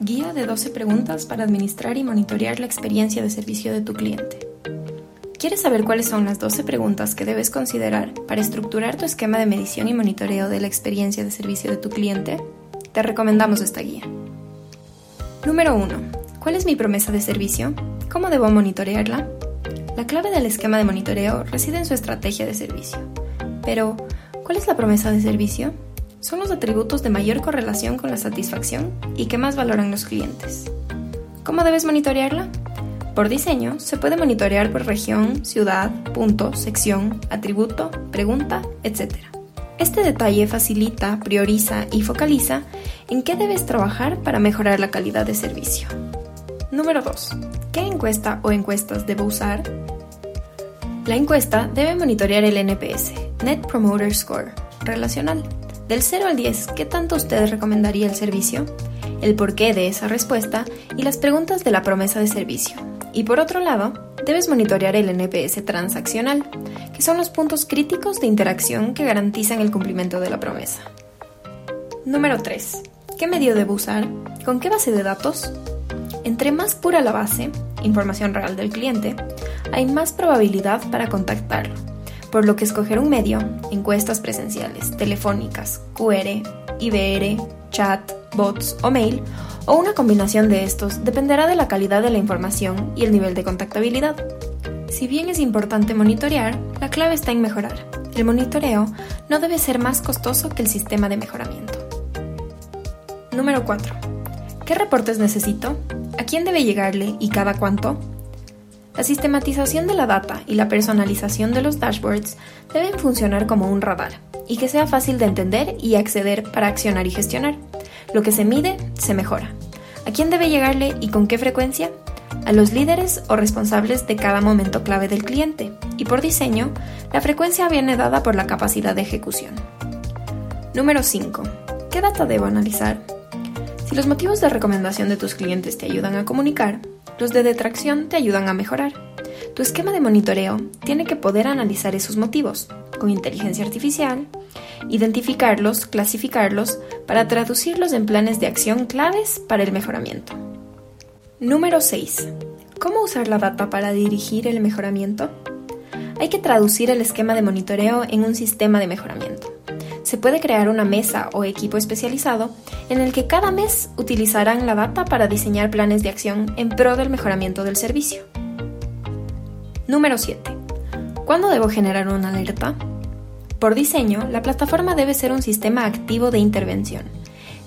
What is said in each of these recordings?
Guía de 12 preguntas para administrar y monitorear la experiencia de servicio de tu cliente. ¿Quieres saber cuáles son las 12 preguntas que debes considerar para estructurar tu esquema de medición y monitoreo de la experiencia de servicio de tu cliente? Te recomendamos esta guía. Número 1. ¿Cuál es mi promesa de servicio? ¿Cómo debo monitorearla? La clave del esquema de monitoreo reside en su estrategia de servicio. Pero, ¿cuál es la promesa de servicio? son los atributos de mayor correlación con la satisfacción y que más valoran los clientes. ¿Cómo debes monitorearla? Por diseño, se puede monitorear por región, ciudad, punto, sección, atributo, pregunta, etc. Este detalle facilita, prioriza y focaliza en qué debes trabajar para mejorar la calidad de servicio. Número 2. ¿Qué encuesta o encuestas debo usar? La encuesta debe monitorear el NPS, Net Promoter Score, relacional del 0 al 10, ¿qué tanto usted recomendaría el servicio? El porqué de esa respuesta y las preguntas de la promesa de servicio. Y por otro lado, debes monitorear el NPS transaccional, que son los puntos críticos de interacción que garantizan el cumplimiento de la promesa. Número 3. ¿Qué medio debo usar? ¿Con qué base de datos? Entre más pura la base, información real del cliente, hay más probabilidad para contactarlo por lo que escoger un medio, encuestas presenciales, telefónicas, QR, IBR, chat, bots o mail, o una combinación de estos, dependerá de la calidad de la información y el nivel de contactabilidad. Si bien es importante monitorear, la clave está en mejorar. El monitoreo no debe ser más costoso que el sistema de mejoramiento. Número 4. ¿Qué reportes necesito? ¿A quién debe llegarle y cada cuánto? La sistematización de la data y la personalización de los dashboards deben funcionar como un radar y que sea fácil de entender y acceder para accionar y gestionar. Lo que se mide, se mejora. ¿A quién debe llegarle y con qué frecuencia? A los líderes o responsables de cada momento clave del cliente. Y por diseño, la frecuencia viene dada por la capacidad de ejecución. Número 5. ¿Qué data debo analizar? Si los motivos de recomendación de tus clientes te ayudan a comunicar, los de detracción te ayudan a mejorar. Tu esquema de monitoreo tiene que poder analizar esos motivos con inteligencia artificial, identificarlos, clasificarlos para traducirlos en planes de acción claves para el mejoramiento. Número 6. ¿Cómo usar la data para dirigir el mejoramiento? Hay que traducir el esquema de monitoreo en un sistema de mejoramiento se puede crear una mesa o equipo especializado en el que cada mes utilizarán la data para diseñar planes de acción en pro del mejoramiento del servicio. Número 7. ¿Cuándo debo generar una alerta? Por diseño, la plataforma debe ser un sistema activo de intervención.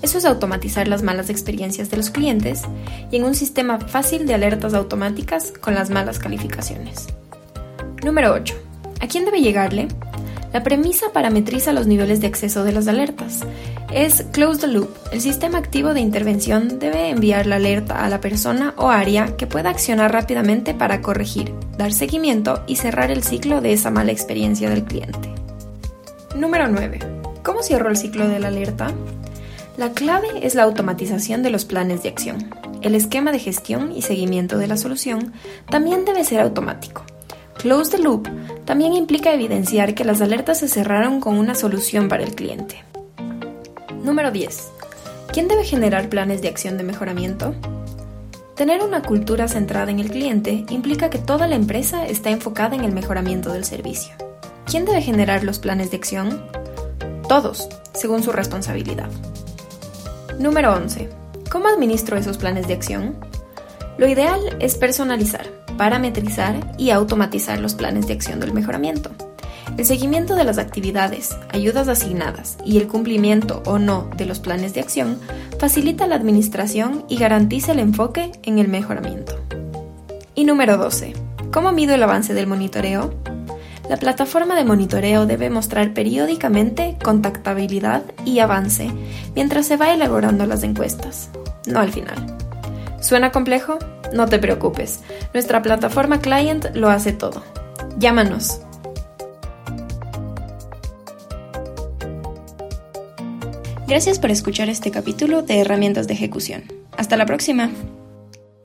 Eso es automatizar las malas experiencias de los clientes y en un sistema fácil de alertas automáticas con las malas calificaciones. Número 8. ¿A quién debe llegarle? La premisa parametriza los niveles de acceso de las alertas. Es Close the Loop. El sistema activo de intervención debe enviar la alerta a la persona o área que pueda accionar rápidamente para corregir, dar seguimiento y cerrar el ciclo de esa mala experiencia del cliente. Número 9. ¿Cómo cierro el ciclo de la alerta? La clave es la automatización de los planes de acción. El esquema de gestión y seguimiento de la solución también debe ser automático. Close the Loop también implica evidenciar que las alertas se cerraron con una solución para el cliente. Número 10. ¿Quién debe generar planes de acción de mejoramiento? Tener una cultura centrada en el cliente implica que toda la empresa está enfocada en el mejoramiento del servicio. ¿Quién debe generar los planes de acción? Todos, según su responsabilidad. Número 11. ¿Cómo administro esos planes de acción? Lo ideal es personalizar parametrizar y automatizar los planes de acción del mejoramiento. El seguimiento de las actividades, ayudas asignadas y el cumplimiento o no de los planes de acción facilita la administración y garantiza el enfoque en el mejoramiento. Y número 12. ¿Cómo mido el avance del monitoreo? La plataforma de monitoreo debe mostrar periódicamente contactabilidad y avance mientras se va elaborando las encuestas, no al final. ¿Suena complejo? No te preocupes, nuestra plataforma client lo hace todo. Llámanos. Gracias por escuchar este capítulo de Herramientas de Ejecución. Hasta la próxima.